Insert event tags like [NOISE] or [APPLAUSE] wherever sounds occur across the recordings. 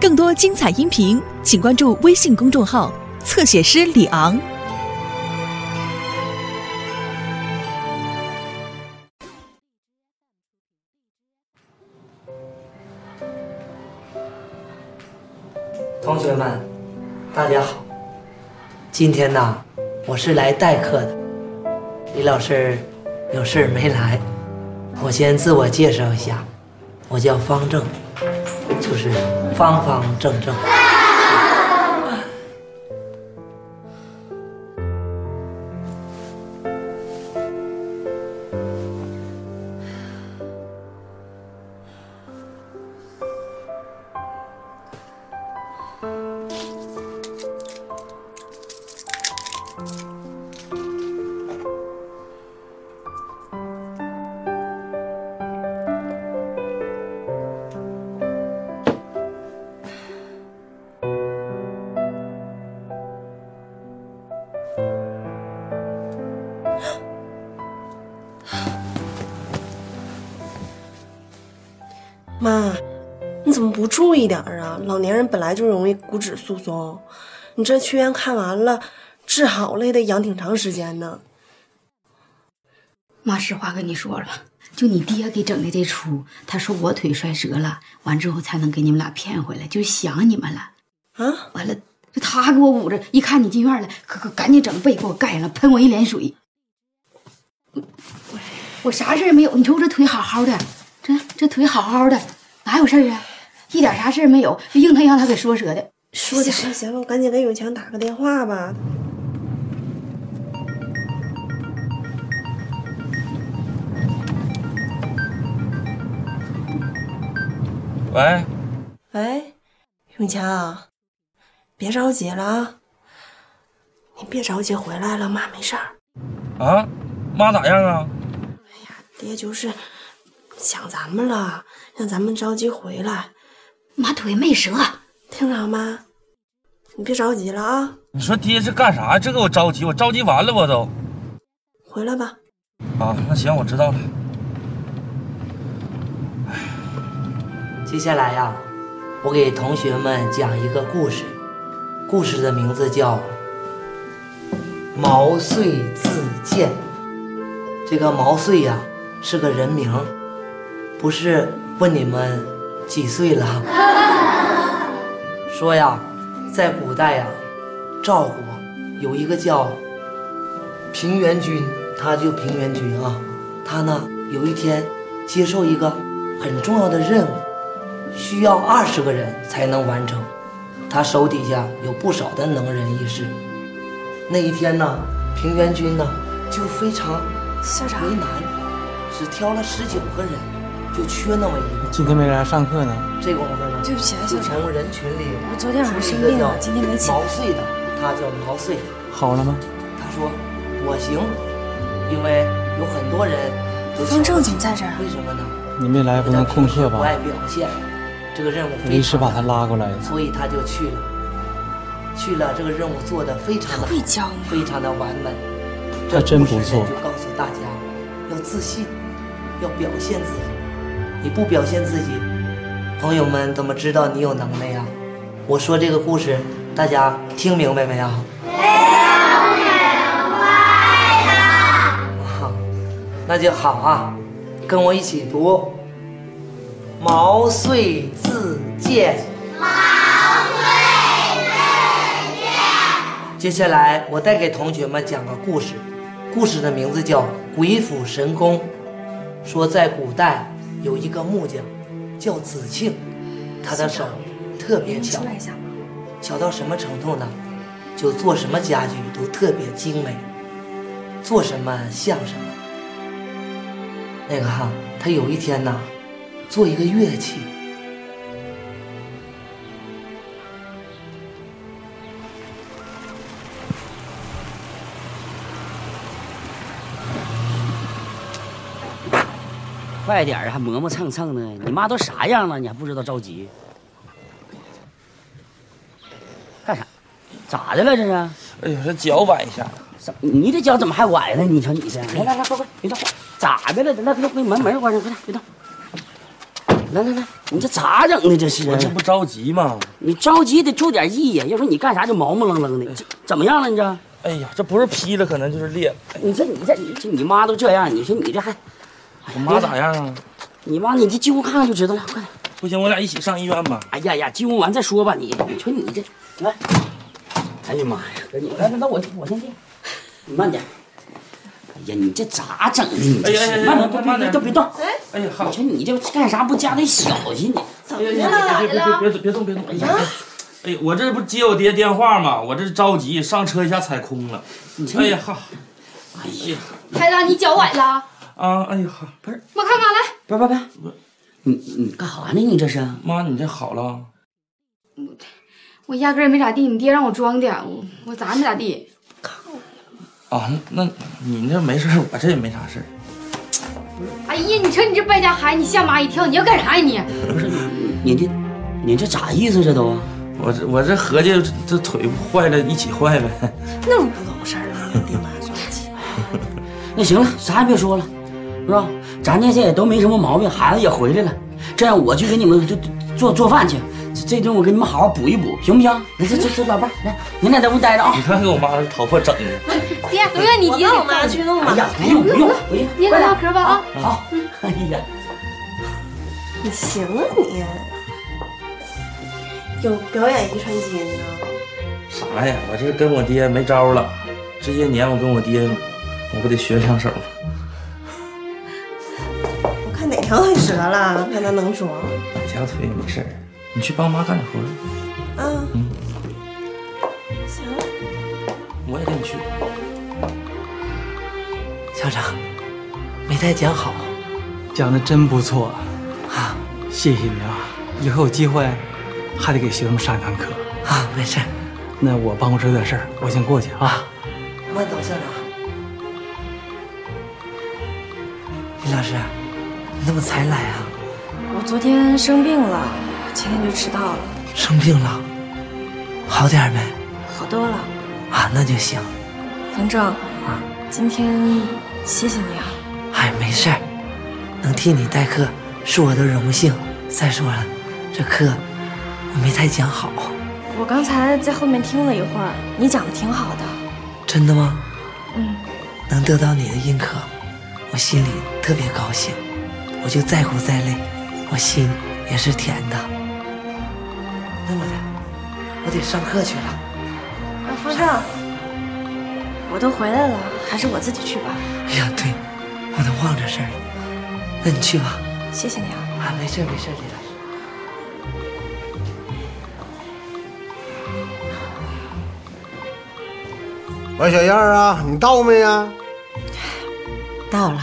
更多精彩音频，请关注微信公众号“侧写师李昂”。同学们，大家好。今天呢，我是来代课的。李老师有事没来，我先自我介绍一下，我叫方正，就是方方正正。儿啊？老年人本来就容易骨质疏松，你这去院看完了，治好了也得养挺长时间呢。妈，实话跟你说了，就你爹给整的这出，他说我腿摔折了，完之后才能给你们俩骗回来，就想你们了。啊，完了，就他给我捂着，一看你进院了，可可赶紧整被给我盖上了，喷我一脸水。我我啥事也没有，你瞅我这腿好好的，这这腿好好的，哪有事儿啊？一点啥事儿没有，就硬他让他给说折的。说的行行了，我赶紧给永强打个电话吧。喂，喂，永强，别着急了啊，你别着急回来了，妈没事儿。啊，妈咋样啊？哎呀爹就是想咱们了，让咱们着急回来，妈腿没折，听着吗？你别着急了啊，你说爹是干啥？这给我着急，我着急完了，我都。回来吧。啊，那行，我知道了。接下来呀，我给同学们讲一个故事，故事的名字叫《毛遂自荐》。这个毛遂呀是个人名，不是问你们几岁了。[LAUGHS] 说呀，在古代呀，赵国有一个叫平原君，他就平原君啊，他呢有一天接受一个很重要的任务。需要二十个人才能完成，他手底下有不少的能人异士。那一天呢，平原君呢就非常为难，只挑了十九个人，就缺那么一个。今天没来上课呢。这功夫呢，对不起啊校就长从人群里我昨天晚上生病了今天没起来毛遂的，他叫毛遂。好了吗？他说我行，因为有很多人都方正怎么在这儿为什么呢？你没来不能空课吧不？爱表现，这个任务我非常把他拉过来的。所以他就去了。去了，这个任务做的非常的会教吗非常的完美。他真不错就告诉大家，要自信，要表现自己。你不表现自己，朋友们怎么知道你有能耐呀？我说这个故事，大家听明白没有？那就好啊，跟我一起读。毛遂自荐毛遂自荐。接下来，我再给同学们讲个故事，故事的名字叫《鬼斧神工》。说在古代有一个木匠，叫子庆，他的手特别巧。巧到什么程度呢？就做什么家具都特别精美，做什么像什么。那个哈，他有一天呢，做一个乐器，快点儿，还磨磨蹭蹭的。你妈都啥样了，你还不知道着急？干啥？咋的了这是？哎呦，这脚崴一下，怎你这脚怎么还崴呢？你瞧你这，来来来，快快，别动，咋的了？来，给给门门关上，快点，别动。来来来，你这咋整的？这是我这不着急吗？你着急得注点意呀，要说你干啥就毛毛愣愣的，这怎么样了？你这，哎呀，这不是劈了，可能就是裂了。你这你这你这你妈都这样，你说你这还，我妈咋样啊？你妈你这进屋看看就知道了，快点。不行，我俩一起上医院吧。哎呀呀，进屋完再说吧，你你说你这来，哎呀妈呀，赶紧来来，那我我先进，你慢点。哎呀，你这咋整的？你这哎呀哎呀是慢点，别慢点别别别动。哎呀，好你，说你这干啥不加点小心呢？哎呀，别别别别别动别动！哎呀，哎呀，我这不接我爹电话吗？我这着急，上车一下踩空了。哎呀哈，哎呀孩子，你脚崴了？啊，哎呀哈，不是，我看看来。别别别，你你干啥呢？你这是？妈，你这好了？我我压根儿也没咋地，你爹让我装的，我我咋没咋地？啊，那你这没事，我这也没啥事儿。哎呀，你瞅你这败家孩子，你吓妈一跳，你要干啥呀你？不是你你这你这咋意思？这都我这我这合计这腿坏了，一起坏呗。那么不懂事儿啊，爹妈算计。[LAUGHS] 那行了，啥也别说了，是吧？咱这些也都没什么毛病，孩子也回来了，这样我去给你们做做做饭去。这这顿我给你们好好补一补，行不行？来，这这这老伴儿来，你俩在屋待着啊你。看给我妈这头发整的。爹，不用你爹我妈去弄吧。哎呀，不用不用，不用，爹快点唠嗑吧啊！好。[LAUGHS] 哎呀，你行啊你，有表演遗传基因呢。啥呀？我这跟我爹没招了。这些年我跟我爹，我不得学两手吗？条腿折了，看他能装。哪条腿也没事儿。你去帮妈干点活儿，啊，嗯行。我也跟你去。校长，没太讲好讲的真不错，啊谢谢你啊！以后有机会还得给学生上一堂课。啊，没事，那我办公室有点事儿，我先过去啊。慢走，校长。李老师，你怎么才来啊？我昨天生病了，今天就迟到了，生病了，好点没？好多了。啊，那就行。冯正，啊，今天谢谢你啊。哎，没事儿，能替你代课是我的荣幸。再说了，这课我没太讲好，我刚才在后面听了一会儿，你讲的挺好的。真的吗？嗯，能得到你的认可，我心里特别高兴。我就再苦再累，我心也是甜的。那么的，我得上课去了。啊，方丈，我都回来了，还是我自己去吧。哎呀，对，我都忘这事儿了。那你去吧。谢谢你啊。啊，没事没事儿，李老师。喂，小燕儿啊，你到没呀？到了。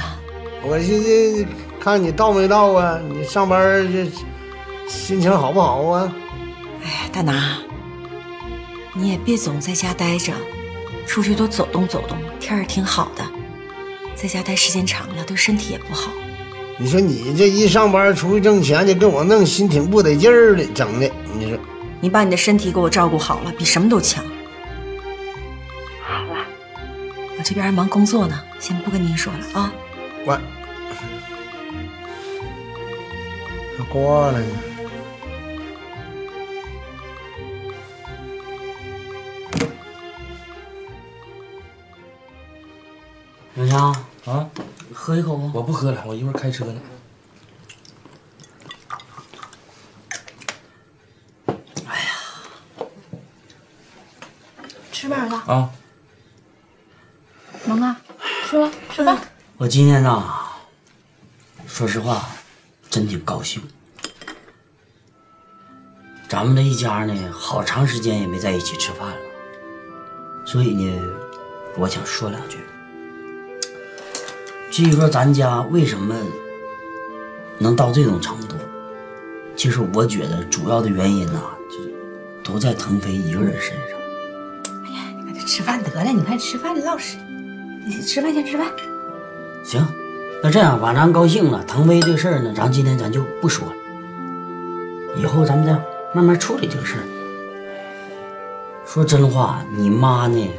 我寻思看你到没到啊？你上班这心情好不好啊？哎呀，大拿，你也别总在家待着，出去多走动走动，天儿挺好的。在家待时间长了，对身体也不好。你说你这一上班出去挣钱，就给我弄心挺不得劲儿的，整的。你说你把你的身体给我照顾好了，比什么都强。好了，我这边还忙工作呢，先不跟您说了啊。我挂了呢。小强，啊，喝一口吧。我不喝了，我一会儿开车呢。吃饭了，啊，萌啊，吃吧吃吧。我今天呐，说实话，真挺高兴。咱们这一家呢，好长时间也没在一起吃饭了，所以呢，我想说两句。至于说咱家为什么能到这种程度，其实我觉得主要的原因呐、就是都在腾飞一个人身上。哎呀，你快吃饭得了，你看吃饭唠实，你吃饭先吃饭。行，那这样吧，咱高兴了，腾飞这个事儿呢，咱今天咱就不说了，以后咱们再慢慢处理这个事儿。说真话，你妈呢，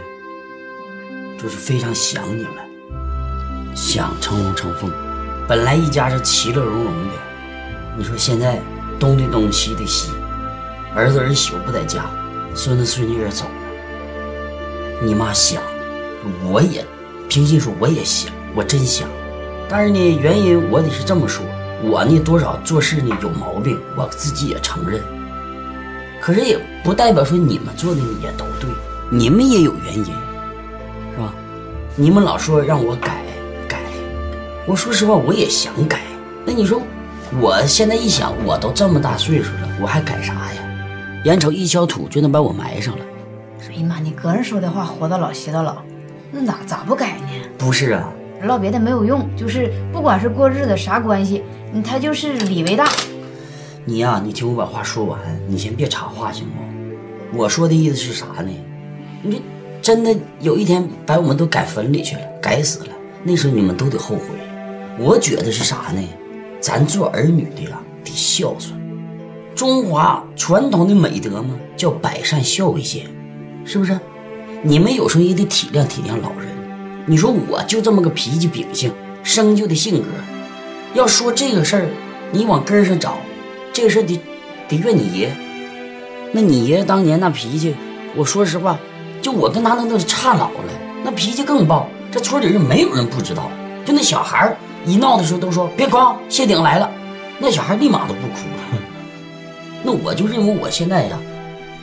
就是非常想你们，想成龙成凤。本来一家是其乐融融的，你说现在东的东西的西，儿子儿媳妇不在家，孙子孙女也走了，你妈想，我也平心说我也想，我真想，但是呢，原因我得是这么说，我呢多少做事呢有毛病，我自己也承认。可是也不代表说你们做的也都对，你们也有原因，是吧？你们老说让我改改，我说实话我也想改。那你说，我现在一想，我都这么大岁数了，我还改啥呀？眼瞅一锹土就能把我埋上了。哎呀妈，你个人说的话，活到老学到老，那咋咋不改呢？不是啊，唠别的没有用，就是不管是过日子啥关系，嗯他就是理为大。你呀、你听我把话说完，你先别插话行不？我说的意思是啥呢？你这真的有一天把我们都改坟里去了，改死了，那时候你们都得后悔。我觉得是啥呢？咱做儿女的呀，得孝顺。中华传统的美德嘛，叫百善孝为先，是不是？你们有时候也得体谅体谅老人。你说我就这么个脾气秉性、生就的性格，要说这个事儿，你往根上找，这个事得得怨你爷。那你爷当年那脾气，我说实话，就我跟他那都是差老了，那脾气更暴。这村里人没有人不知道，就那小孩一闹的时候都说别光，谢顶来了，那小孩立马都不哭了。那我就认为我现在呀，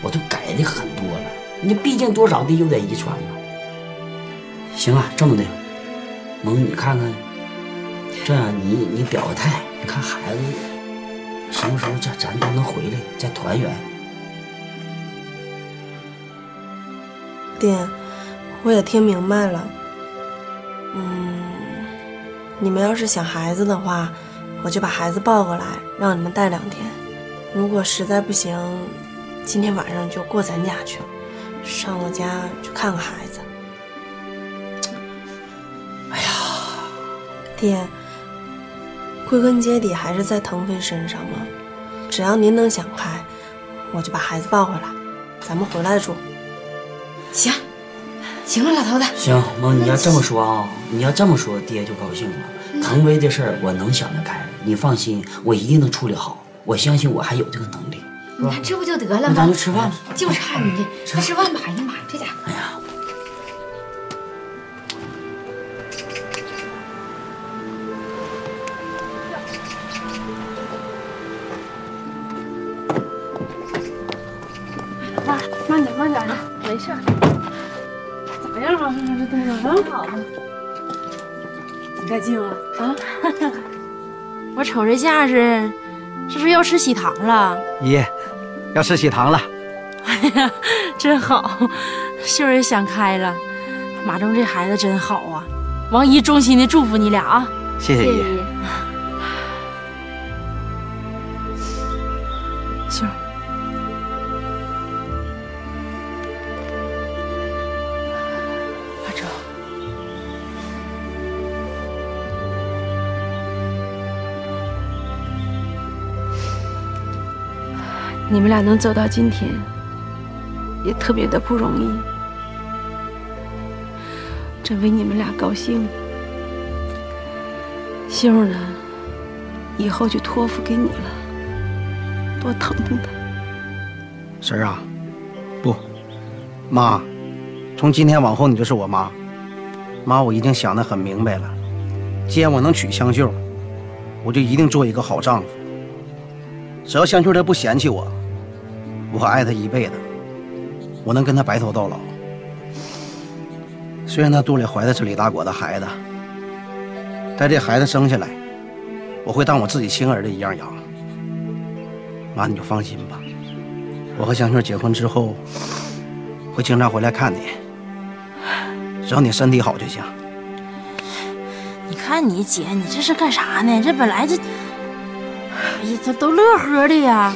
我都改的很多了。你毕竟多少得有点遗传嘛。行啊，这么的，萌，你看看，这样你你表个态，你看孩子什么时候咱咱都能回来再团圆。爹，我也听明白了。嗯，你们要是想孩子的话，我就把孩子抱过来，让你们带两天。如果实在不行，今天晚上就过咱家去，上我家去看看孩子。哎呀，爹，归根结底还是在腾飞身上嘛。只要您能想开，我就把孩子抱回来，咱们回来住。行，行了，老头子，行，妈，你要这么说啊，你要这么说，爹就高兴了。腾飞的事儿我能想得开，你放心，我一定能处理好。我相信我还有这个能力。你看这不就得了那吗？咱就吃饭吧。就差你这，快吃饭吧！哎呀妈呀，这家伙。哎呀，慢慢点，慢点啊，没事儿。咋样啊？这动作啊？好了，挺带劲啊！啊，[LAUGHS] 我瞅这架势，是不是要吃喜糖了？爷，要吃喜糖了。哎呀，真好，秀儿也想开了。马忠这孩子真好啊！王姨衷心的祝福你俩啊！谢谢爷。秀儿，你们俩能走到今天，也特别的不容易，真为你们俩高兴。秀儿呢，以后就托付给你了，多疼疼她。婶儿啊，不，妈，从今天往后你就是我妈。妈，我已经想得很明白了，既然我能娶香秀，我就一定做一个好丈夫。只要香秀她不嫌弃我，我爱她一辈子，我能跟她白头到老。虽然她肚里怀的是李大国的孩子，但这孩子生下来，我会当我自己亲儿子一样养。妈，你就放心吧。我和香秀结婚之后，会经常回来看你，只要你身体好就行。你看你姐，你这是干啥呢？这本来这，哎呀，这都乐呵的呀。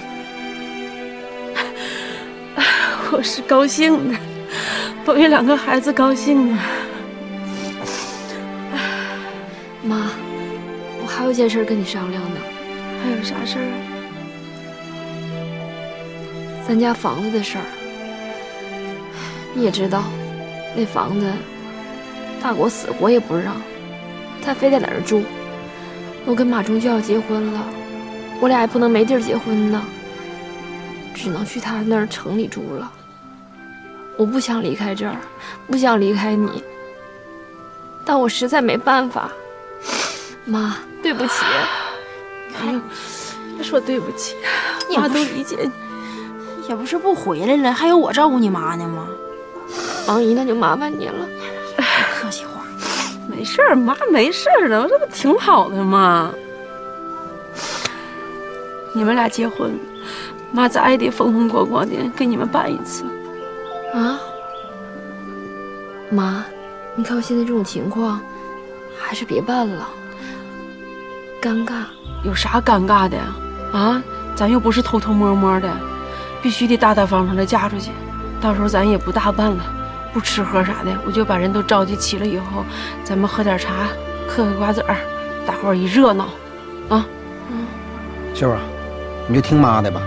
我是高兴的，为两个孩子高兴啊。妈，我还有件事跟你商量呢。还有啥事儿啊？咱家房子的事儿，你也知道，那房子大国死活也不让，他非得在那儿住。我跟马忠就要结婚了，我俩也不能没地儿结婚呢，只能去他那儿城里住了。我不想离开这儿，不想离开你，但我实在没办法。妈，对不起。哎呦，别说对不起，妈都理解你。也不是不回来了，还有我照顾你妈呢吗？王姨，那就麻烦你了。客气话，没事儿，妈没事儿的，这不挺好的吗？你们俩结婚，妈咋也得风风光光的给你们办一次。啊，妈，你看我现在这种情况，还是别办了，尴尬。有啥尴尬的呀？啊，咱又不是偷偷摸摸的，必须得大大方方的嫁出去。到时候咱也不大办了，不吃喝啥的，我就把人都召集齐了以后，咱们喝点茶，嗑个瓜子儿，大伙儿一热闹，啊。嗯，秀啊，你就听妈的吧，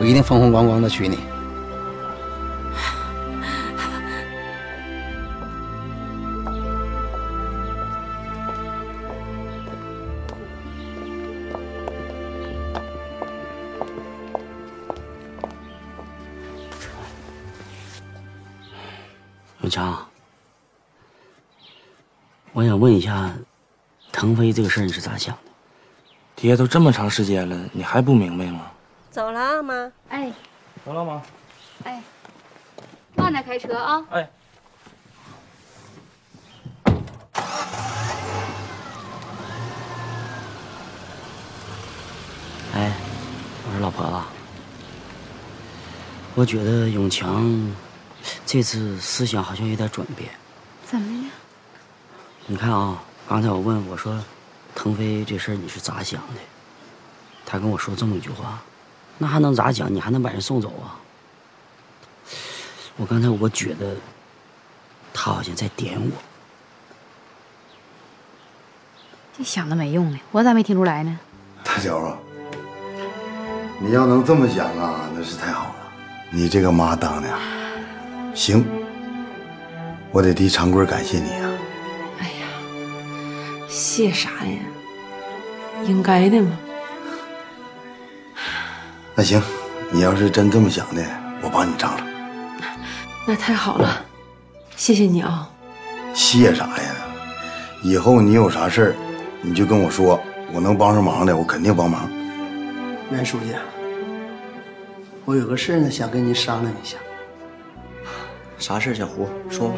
我一定风风光光的娶你。永强，我想问一下，腾飞这个事儿你是咋想的？爹都这么长时间了，你还不明白吗？走了啊，妈。哎，走了妈。哎，慢点开车啊。哎。哎，我说老婆子，我觉得永强这次思想好像有点转变。怎么了？你看啊，刚才我问我说，腾飞这事儿你是咋想的？他跟我说这么一句话，那还能咋讲？你还能把人送走啊？我刚才我觉得，他好像在点我。这想的没用呢，我咋没听出来呢？大脚啊，你要能这么想啊，那是太好了。你这个妈当的，行，我得替长贵感谢你啊。哎呀谢啥呀？应该的嘛。那行，你要是真这么想的，我帮你张罗。那太好了，谢谢你啊。谢啥呀？以后你有啥事儿，你就跟我说，我能帮上忙的，我肯定帮忙。袁书记，我有个事呢，想跟您商量一下。啥事，小胡说吧。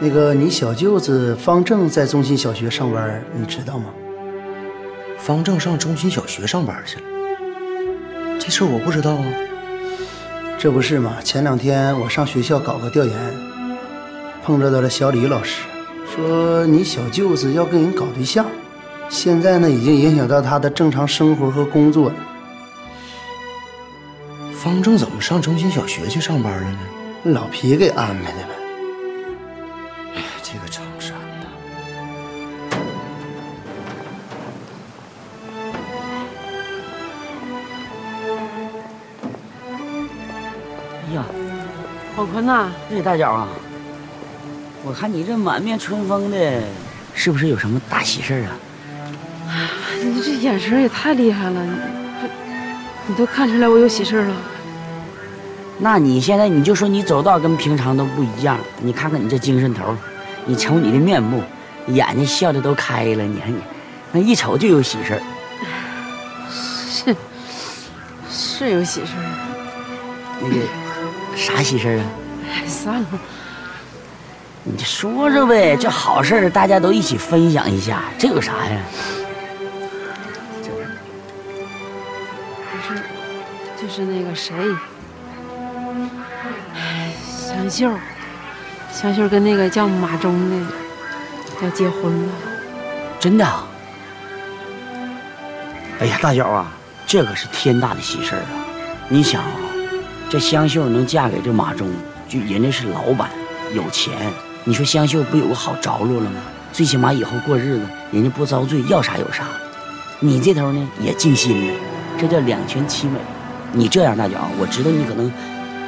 那个，你小舅子方正在中心小学上班，你知道吗？方正上中心小学上班去了，这事儿我不知道啊。这不是吗？前两天我上学校搞个调研，碰着到了小李老师，说你小舅子要跟人搞对象，现在呢已经影响到他的正常生活和工作了。方正怎么上中心小学去上班了呢？老皮给安排的呗。哎呀，这个宝坤呐，这大脚啊，我看你这满面春风的，是不是有什么大喜事儿啊？你这眼神也太厉害了，你，你都看出来我有喜事了。那你现在你就说你走道跟平常都不一样，你看看你这精神头，你瞅你的面目，眼睛笑的都开了，你看你，那一瞅就有喜事儿。是，是有喜事儿。那个啥喜事儿啊？哎，算了，你就说说呗，这好事大家都一起分享一下，这有啥呀？就是，就是那个谁，香秀，香秀跟那个叫马忠的要结婚了。真的啊？哎呀，大脚啊，这可是天大的喜事儿啊！你想啊，这香秀能嫁给这马忠，就人家是老板，有钱。你说香秀不有个好着落了吗？最起码以后过日子，人家不遭罪，要啥有啥。你这头呢也尽心了，这叫两全其美。你这样，大脚，我知道你可能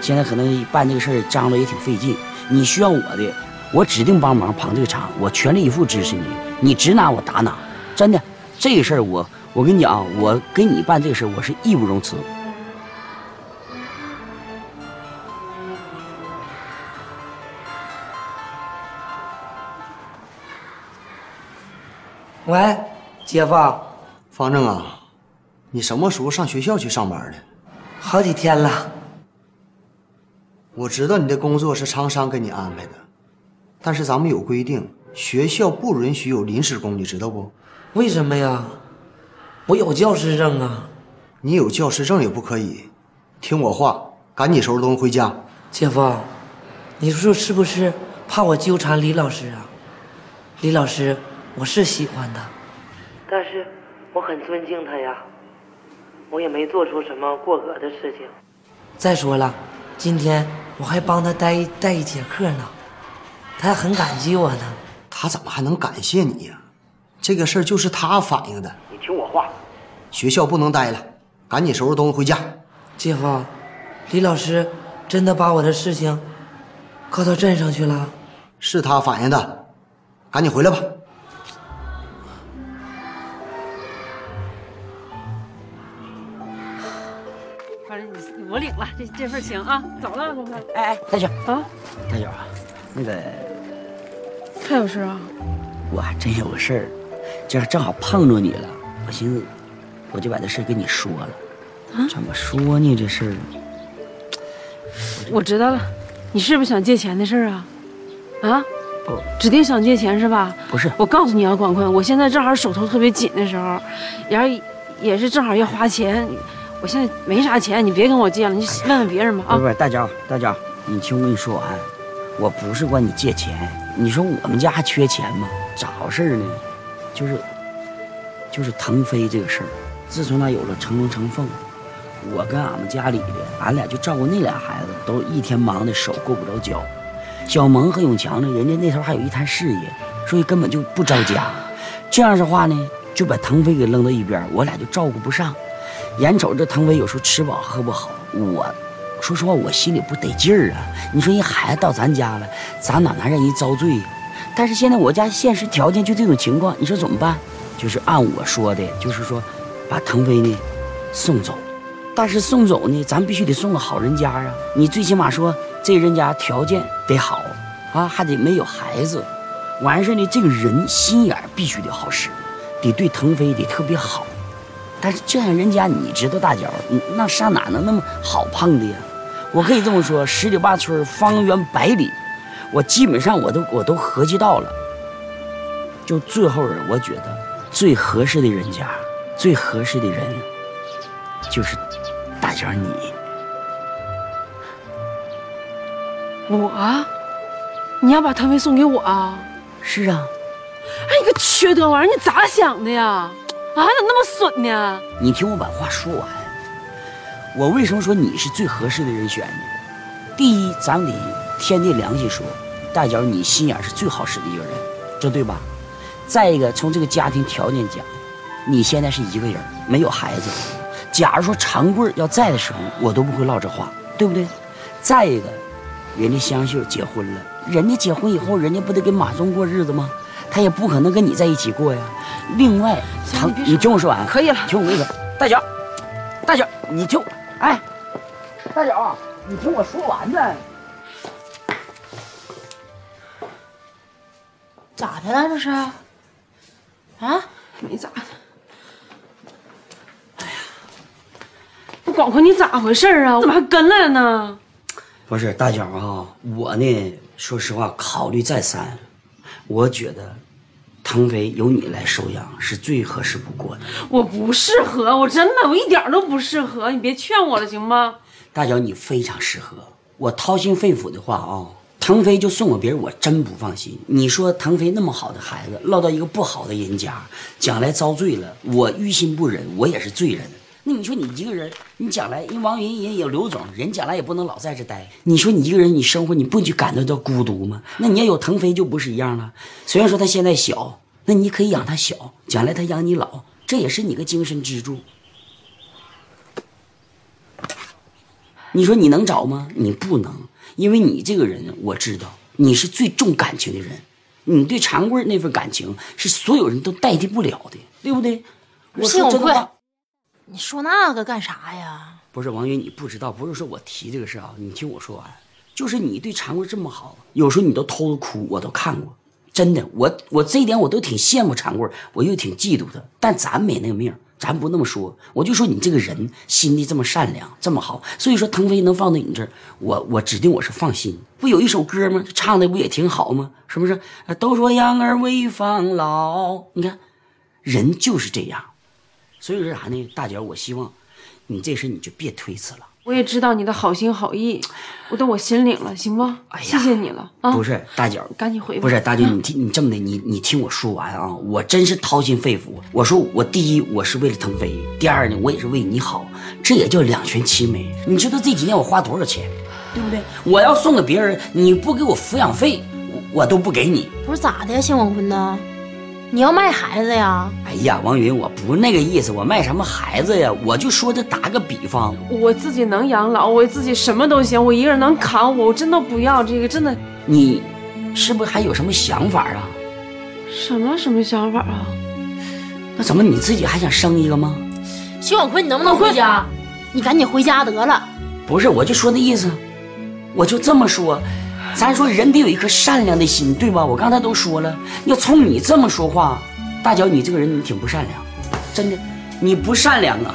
现在可能办这个事儿张罗也挺费劲。你需要我的，我指定帮忙捧这个场，我全力以赴支持你。你指哪我打哪，真的。这个事儿我我跟你讲，我给你办这个事儿我是义不容辞。喂，姐夫，方正啊，你什么时候上学校去上班的？好几天了。我知道你的工作是厂商给你安排的，但是咱们有规定，学校不允许有临时工，你知道不？为什么呀？我有教师证啊。你有教师证也不可以。听我话，赶紧收拾东西回家。姐夫，你说是不是怕我纠缠李老师啊？李老师，我是喜欢他，但是我很尊敬他呀。我也没做出什么过格的事情。再说了，今天我还帮他带一带一节课呢，他还很感激我呢。他怎么还能感谢你呀？这个事儿就是他反映的。你听我话，学校不能待了，赶紧收拾东西回家。姐夫，李老师真的把我的事情告到镇上去了？是他反映的，赶紧回来吧。我领了这这份情啊，走了，公公。哎哎，大脚啊，大脚啊，那个还有事啊？我还真有个事儿，这正好碰着你了，我寻思我就把这事儿跟你说了。啊？怎么说呢？这事儿我知道了，你是不是想借钱的事儿啊？啊？不，指定想借钱是吧？不是。我告诉你啊，广坤，我现在正好手头特别紧的时候，然后也是正好要花钱，我现在没啥钱，你别跟我借了，你问问别人吧啊。不是，大脚，大脚，你听我跟你说完，我不是管你借钱，你说我们家还缺钱吗？咋回事呢？就是就是腾飞这个事儿，自从他有了成龙成凤，我跟俺们家里的，俺俩就照顾那俩孩子，都一天忙的手够不着脚。小萌和永强呢，人家那头还有一摊事业，所以根本就不着家。这样的话呢，就把腾飞给扔到一边，我俩就照顾不上。眼瞅着腾飞有时候吃饱喝不好，我说实话，我心里不得劲儿啊。你说人孩子到咱家了，咱哪能让人遭罪呀？但是现在我家现实条件就这种情况，你说怎么办？就是按我说的，就是说，把腾飞呢送走。但是送走呢，咱必须得送个好人家啊！你最起码说这人家条件得好啊，还得没有孩子。完事呢，这个人心眼必须得好使，得对腾飞得特别好。但是这样人家你知道大脚，那上哪能那么好碰的呀？我可以这么说，十里八村方圆百里，我基本上我都我都合计到了。就最后我觉得最合适的人家，最合适的人，就是大脚你。我，你要把腾飞送给我啊？是啊。哎，你个缺德玩意儿，你咋想的呀？啊，咋那么损呢？你听我把话说完。我为什么说你是最合适的人选呢？第一，咱们得天地良心说，大脚你心眼是最好使的一个人，这对吧？再一个，从这个家庭条件讲，你现在是一个人，没有孩子。假如说长贵要在的时候，我都不会唠这话，对不对？再一个，人家香秀结婚了，人家结婚以后，人家不得跟马忠过日子吗？他也不可能跟你在一起过呀。另外，行，你听我说完，可以了。听我跟你说，大脚，大脚，你听，哎，大脚，你听我说完呢。咋的了？这是？啊？没咋的。哎呀，不，广坤，你咋回事啊？怎么还跟来呢？不是大脚啊，我呢，说实话，考虑再三，我觉得腾飞由你来收养是最合适不过的。我不适合，我真的，我一点都不适合，你别劝我了，行吗？大脚，你非常适合。我掏心肺腑的话啊，腾飞就送给别人，我真不放心。你说腾飞那么好的孩子，落到一个不好的人家，将来遭罪了，我于心不忍，我也是罪人。那你说你一个人，你将来人王云人有刘总，人将来也不能老在这待。你说你一个人，你生活你不就感觉到孤独吗？那你要有腾飞就不是一样了。虽然说他现在小，那你可以养他小，将来他养你老，这也是你个精神支柱。你说你能找吗？你不能，因为你这个人我知道，你是最重感情的人，你对长贵那份感情是所有人都代替不了的，对不对？我说真话。你说那个干啥呀？不是王云，你不知道，不是说我提这个事啊，你听我说完，就是你对常贵这么好，有时候你都偷着哭，我都看过，真的，我我这一点我都挺羡慕常贵，我又挺嫉妒他，但咱没那个命，咱不那么说，我就说你这个人心地这么善良，这么好，所以说腾飞能放到你这儿，我我指定我是放心。不有一首歌吗？唱的不也挺好吗？是不是？都说养儿为防老，你看，人就是这样，所以说啥呢？大姐，我希望你这事你就别推辞了。我也知道你的好心好意，我都我心领了，行不？哎谢谢你了啊！不是大姐，赶紧回吧。不是大姐，你听你这么的，你你听我说完啊！我真是掏心肺腑。我说我第一，我是为了腾飞；第二呢，我也是为你好，这也叫两全其美。你知道这几年我花多少钱，对不对？我要送给别人，你不给我抚养费，我我都不给你。不是咋的呀，谢广坤呢？你要卖孩子呀？哎呀，王云，我不是那个意思，我卖什么孩子呀？我就说这打个比方，我自己能养老，我自己什么都行，我一个人能扛，我我真的不要这个，真的。你是不是还有什么想法啊？什么什么想法啊？那怎么你自己还想生一个吗？徐广坤，你能不能回家？你赶紧回家得了。不是，我就说那意思，我就这么说。咱说人得有一颗善良的心，对吧？我刚才都说了，要从你这么说话，大脚，你这个人你挺不善良，真的，你不善良啊！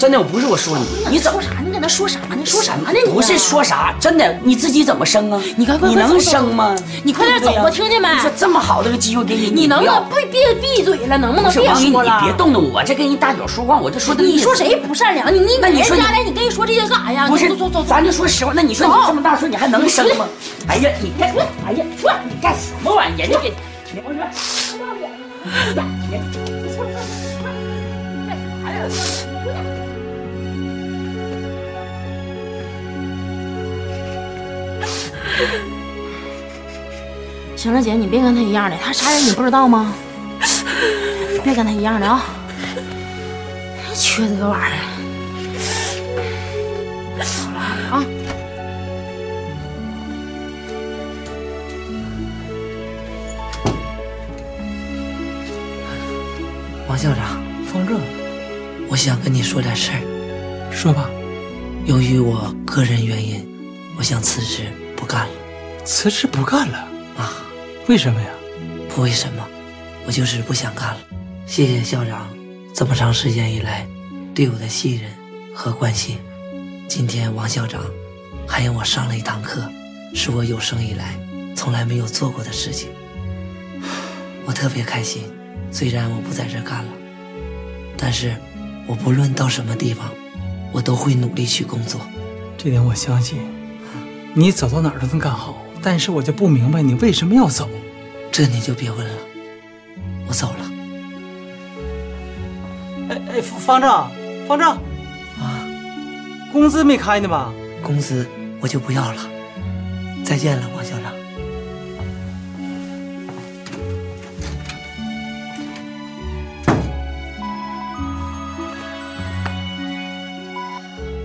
真的，我不是我说你，你怎么说啥？你搁那说啥呢？说啥呢？你不是说啥，真的，你自己怎么生啊？你快快你能生吗？你快点走吧，听见没？你说这么好的个机会给你，你能不能别别闭嘴了？能不能别说了？你别动动我，这跟人大脚说话，我这说的你说谁不善良？你你那你说人家来，你跟人说这些干啥呀？不是，走走走，咱就说实话。那你说你这么大岁，你还能生吗？[LAUGHS] 哎呀，你干，哎呀，说你干什么玩意儿？人家给，我说，行了，姐，你别跟他一样的，他啥人你不知道吗？别跟他一样的啊！缺这个玩意儿。好了啊！王校长，方正，我想跟你说点事儿。说吧。由于我个人原因，我想辞职不干了。辞职不干了啊？为什么呀？不为什么，我就是不想干了。谢谢校长这么长时间以来对我的信任和关心。今天王校长还让我上了一堂课，是我有生以来从来没有做过的事情。我特别开心。虽然我不在这干了，但是我不论到什么地方，我都会努力去工作。这点我相信，你走到哪儿都能干好。但是我就不明白你为什么要走。这你就别问了，我走了。哎哎，方正，方正，啊，工资没开呢吧？工资我就不要了。再见了，王校长。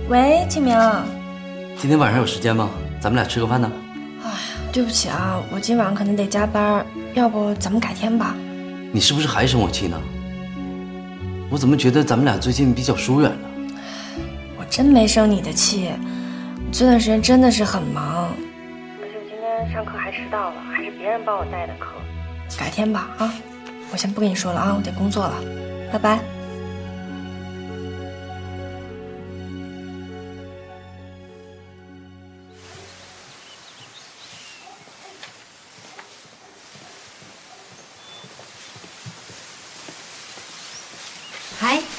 喂，清明。今天晚上有时间吗？咱们俩吃个饭呢。对不起啊，我今晚可能得加班，要不咱们改天吧。你是不是还生我气呢？我怎么觉得咱们俩最近比较疏远了？我真没生你的气，这段时间真的是很忙，而且我今天上课还迟到了，还是别人帮我带的课。改天吧啊，我先不跟你说了啊，我得工作了，拜拜。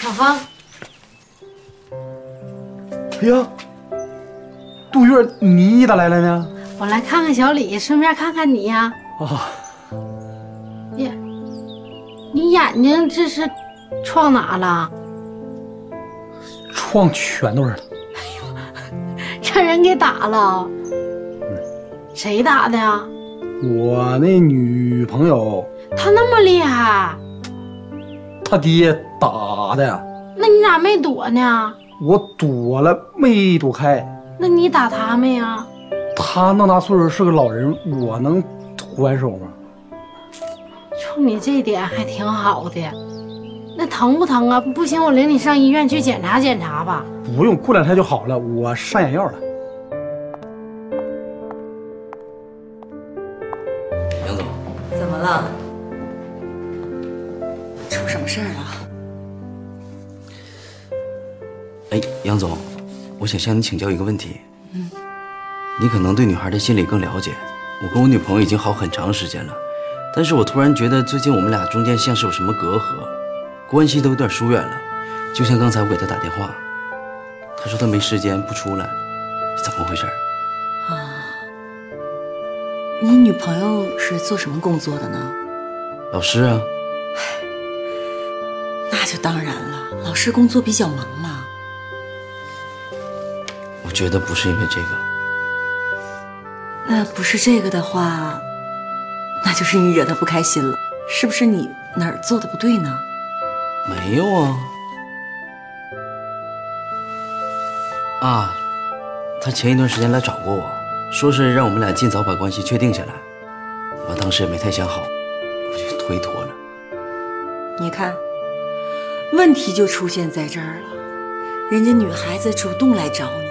小芳。哎呀，杜月，你咋来了呢？我来看看小李，顺便看看你呀。哦。呀，你眼睛这是撞哪了？撞拳头上了。哎 [LAUGHS] 呦让人给打了。谁打的呀？我那女朋友。她那么厉害？他爹打的。那你咋没躲呢？我躲了，没躲开。那你打他没呀？他那么大岁数是个老人，我能还手吗？冲你这点还挺好的。那疼不疼啊？不行，我领你上医院去检查检查吧。不用，过两天就好了。我上眼药了。杨总，怎么了？我想向你请教一个问题。嗯，你可能对女孩的心理更了解。我跟我女朋友已经好很长时间了，但是我突然觉得最近我们俩中间像是有什么隔阂，关系都有点疏远了。就像刚才我给她打电话，她说她没时间不出来，怎么回事？啊，你女朋友是做什么工作的呢？老师啊，那就当然了，老师工作比较忙嘛。我觉得不是因为这个。那不是这个的话，那就是你惹他不开心了，是不是你哪儿做的不对呢？没有啊。啊，他前一段时间来找过我，说是让我们俩尽早把关系确定下来。我当时也没太想好，我就推脱了。你看，问题就出现在这儿了。人家女孩子主动来找你，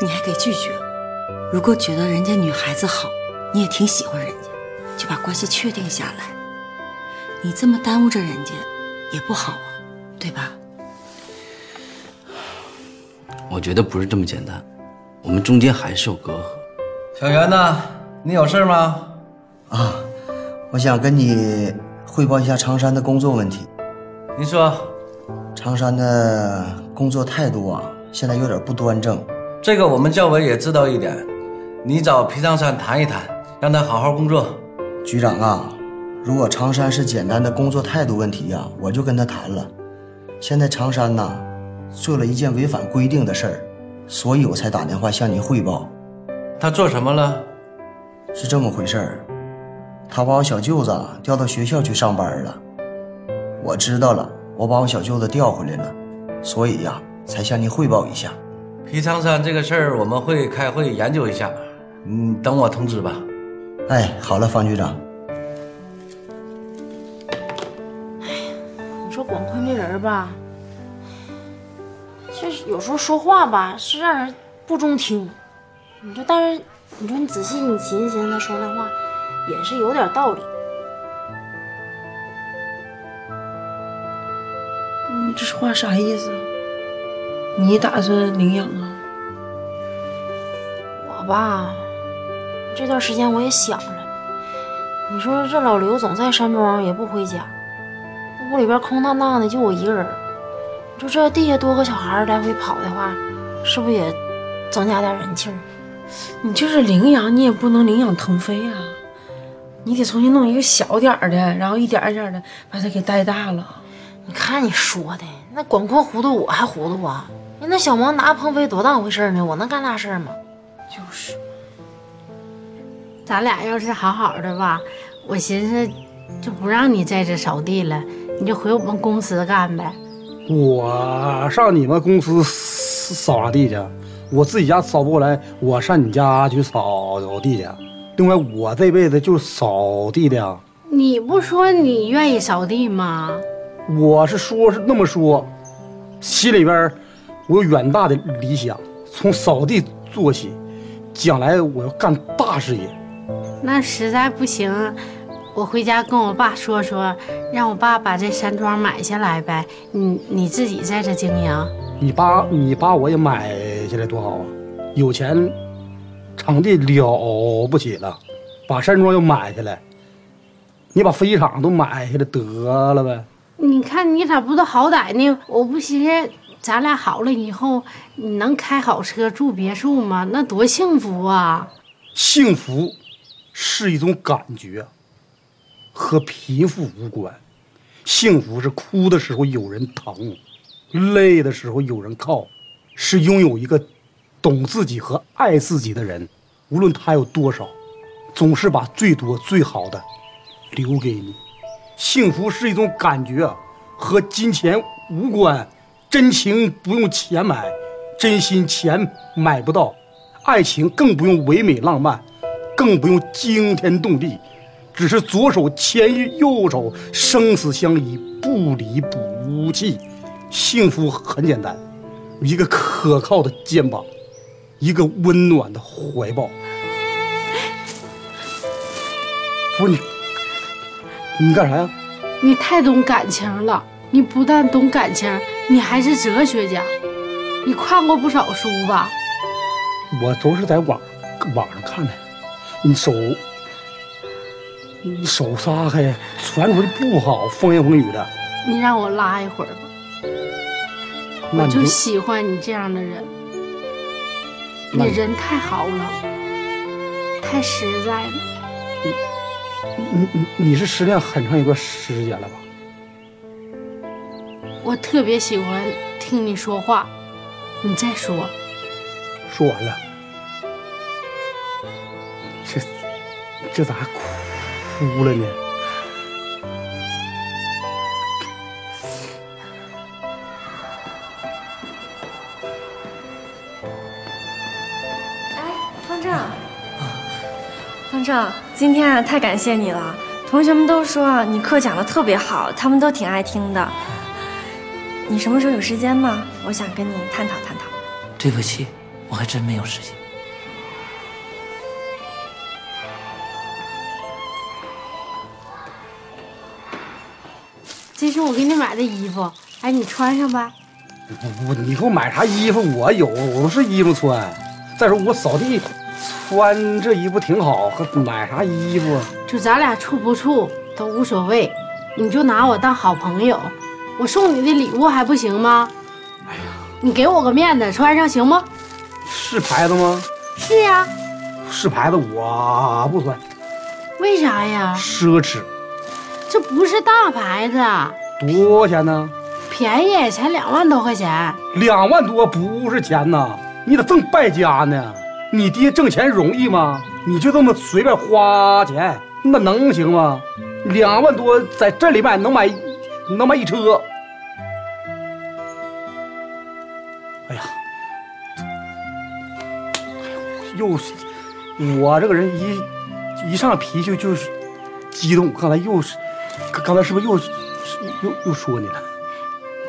你还给拒绝了。如果觉得人家女孩子好，你也挺喜欢人家，就把关系确定下来。你这么耽误着人家，也不好啊，对吧？我觉得不是这么简单，我们中间还是有隔阂。小袁呢，你有事吗？啊，我想跟你汇报一下常山的工作问题。您说，常山的工作态度啊，现在有点不端正。这个我们教委也知道一点，你找皮长山谈一谈，让他好好工作。局长啊，如果长山是简单的工作态度问题呀、我就跟他谈了。现在长山呐，做了一件违反规定的事儿，所以我才打电话向您汇报。他做什么了？是这么回事儿，他把我小舅子调到学校去上班了。我知道了，我把我小舅子调回来了，所以呀，才向您汇报一下。皮长山这个事儿我们会开会研究一下，你等我通知吧。哎，好了，方局长。哎呀你说广坤这人吧，就是有时候说话吧，是让人不中听。你说，但是你说你仔细你寻思寻思，他说那话也是有点道理。你这话啥意思？你打算领养啊？我吧，这段时间我也想了，你说这老刘总在山庄也不回家，屋里边空荡荡的，就我一个人。你说这地下多个小孩来回跑的话，是不是也增加点人气儿？你就是领养，你也不能领养腾飞啊！你得重新弄一个小点儿的，然后一点一点的把他给带大了。你看你说的，那广坤糊涂我还糊涂啊！人那小萌拿鹏飞多当回事呢，我能干那事儿吗？就是，咱俩要是好好的吧，我寻思就不让你在这扫地了，你就回我们公司干呗。我上你们公司扫啥地去？我自己家扫不过来，我上你家去扫地去。另外，我这辈子就扫地的呀。你不说你愿意扫地吗？我是说，是那么说，心里边我有远大的理想，从扫地做起，将来我要干大事业。那实在不行，我回家跟我爸说说，让我爸把这山庄买下来呗。你你自己在这经营。你把你把我也买下来多好啊！有钱，场地了不起了，把山庄又买下来，你把飞机场都买下来得了呗。你看你咋不都好歹呢？我不寻思咱俩好了以后，你能开好车住别墅吗？那多幸福啊！幸福是一种感觉，和贫富无关。幸福是哭的时候有人疼，累的时候有人靠，是拥有一个懂自己和爱自己的人，无论他有多少，总是把最多最好的留给你。幸福是一种感觉，和金钱无关，真情不用钱买，真心钱买不到，爱情更不用唯美浪漫，更不用惊天动地，只是左手牵右手，生死相依，不离不弃。幸福很简单，一个可靠的肩膀，一个温暖的怀抱。不是你，你干啥呀？你太懂感情了。你不但懂感情，你还是哲学家。你看过不少书吧？我都是在网网上看的。你手，你手撒开，传出去不好，风言风语的。你让我拉一会儿吧。我就喜欢你这样的人。你人太好了，太实在了。你你你是失恋很长一段时间了吧？我特别喜欢听你说话，你再说。说完了。这这咋哭了呢？哎，方正，方正，今天啊，太感谢你了。同学们都说你课讲的特别好，他们都挺爱听的。你什么时候有时间吗？我想跟你探讨探讨。对不起，我还真没有时间。这是我给你买的衣服，哎，你穿上吧。不不，你给我买啥衣服？我有，我是衣服穿。再说我扫地穿这衣服挺好，还买啥衣服？就咱俩处不处都无所谓，你就拿我当好朋友。我送你的礼物还不行吗？哎呀，你给我个面子，穿上行吗？是牌子吗？是呀。是牌子，我不穿。为啥呀？奢侈。这不是大牌子。多少钱呢？便宜，才两万多块钱。两万多不是钱呐，你咋这么败家呢？你爹挣钱容易吗？你就这么随便花钱，那能行吗？两万多在这里买能买？能买一车。哎呀，又是我这个人一一上脾气就是激动。刚才又是，刚才是不是又又又说你了？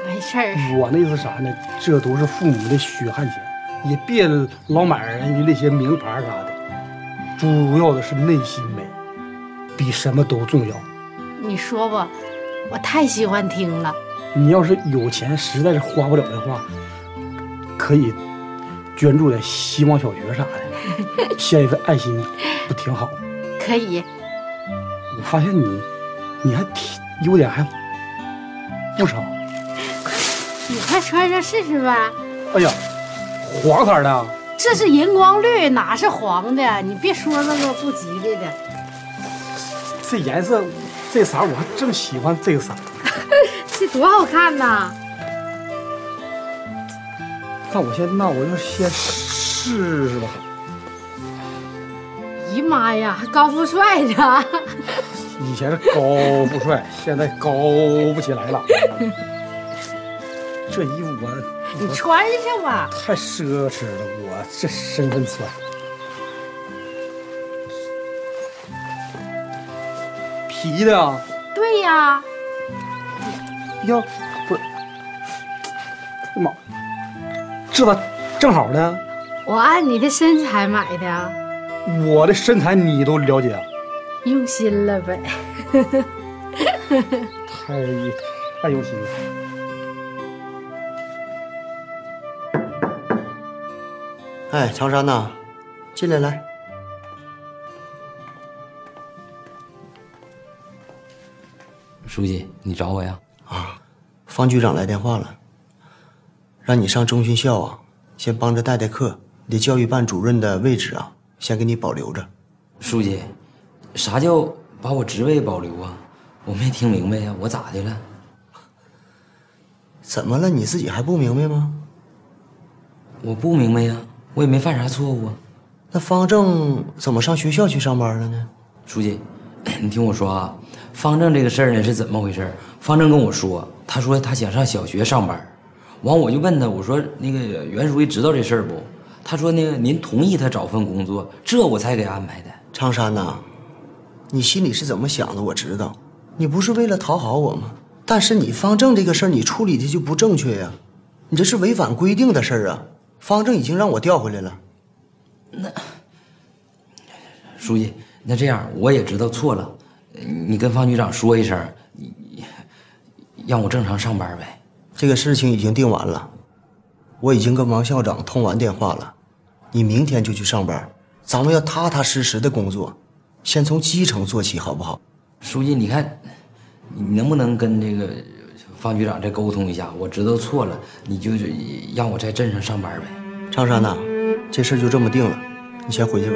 没事儿。我那意思啥呢？这都是父母的血汗钱，也别老买人家那些名牌啥的。主要的是内心美，比什么都重要。你说吧。我太喜欢听了。你要是有钱，实在是花不了的话，可以捐助点希望小学啥的，献一份爱心，不挺好？可以。我发现你，你还挺优点还不少。你快穿上试试呗。哎呀，黄色的。这是荧光绿，哪是黄的？你别说那个不吉利的。这颜色。这色我还正喜欢这个色，[LAUGHS] 这多好看呐！那我先，那我就先试试吧。姨妈呀，高富帅呢？以前是高富帅，现在高不起来了。这衣服我，[LAUGHS] 你穿上吧。太奢侈了，我这身份穿。皮的啊？对呀。呀，不是，妈，这咋正好呢？我按你的身材买的。我的身材你都了解？用心了呗。[LAUGHS] 太太用心了。哎，长山呐，进来来。书记，你找我呀？啊，方局长来电话了，让你上中训校啊，先帮着带带课。你的教育办主任的位置啊，先给你保留着。书记，啥叫把我职位保留啊？我没听明白呀，我咋的了？怎么了？你自己还不明白吗？我不明白呀，我也没犯啥错误啊。那方正怎么上学校去上班了呢？书记，[CLEARS THROAT] 你听我说啊。方正这个事儿呢是怎么回事？方正跟我说，他说他想上小学上班，完我就问他，我说那个袁书记知道这事儿不？他说那个您同意他找份工作，这我才给安排的。常山呐，你心里是怎么想的，我知道。你不是为了讨好我吗？但是你方正这个事儿，你处理的就不正确呀，你这是违反规定的事儿啊。方正已经让我调回来了。那书记，那这样我也知道错了，你跟方局长说一声，让我正常上班呗。这个事情已经定完了，我已经跟王校长通完电话了。你明天就去上班，咱们要踏踏实实的工作，先从基层做起，好不好？书记，你看，你能不能跟这个方局长再沟通一下？我知道错了，你就让我在镇上上班呗。长山呐，这事就这么定了，你先回去吧。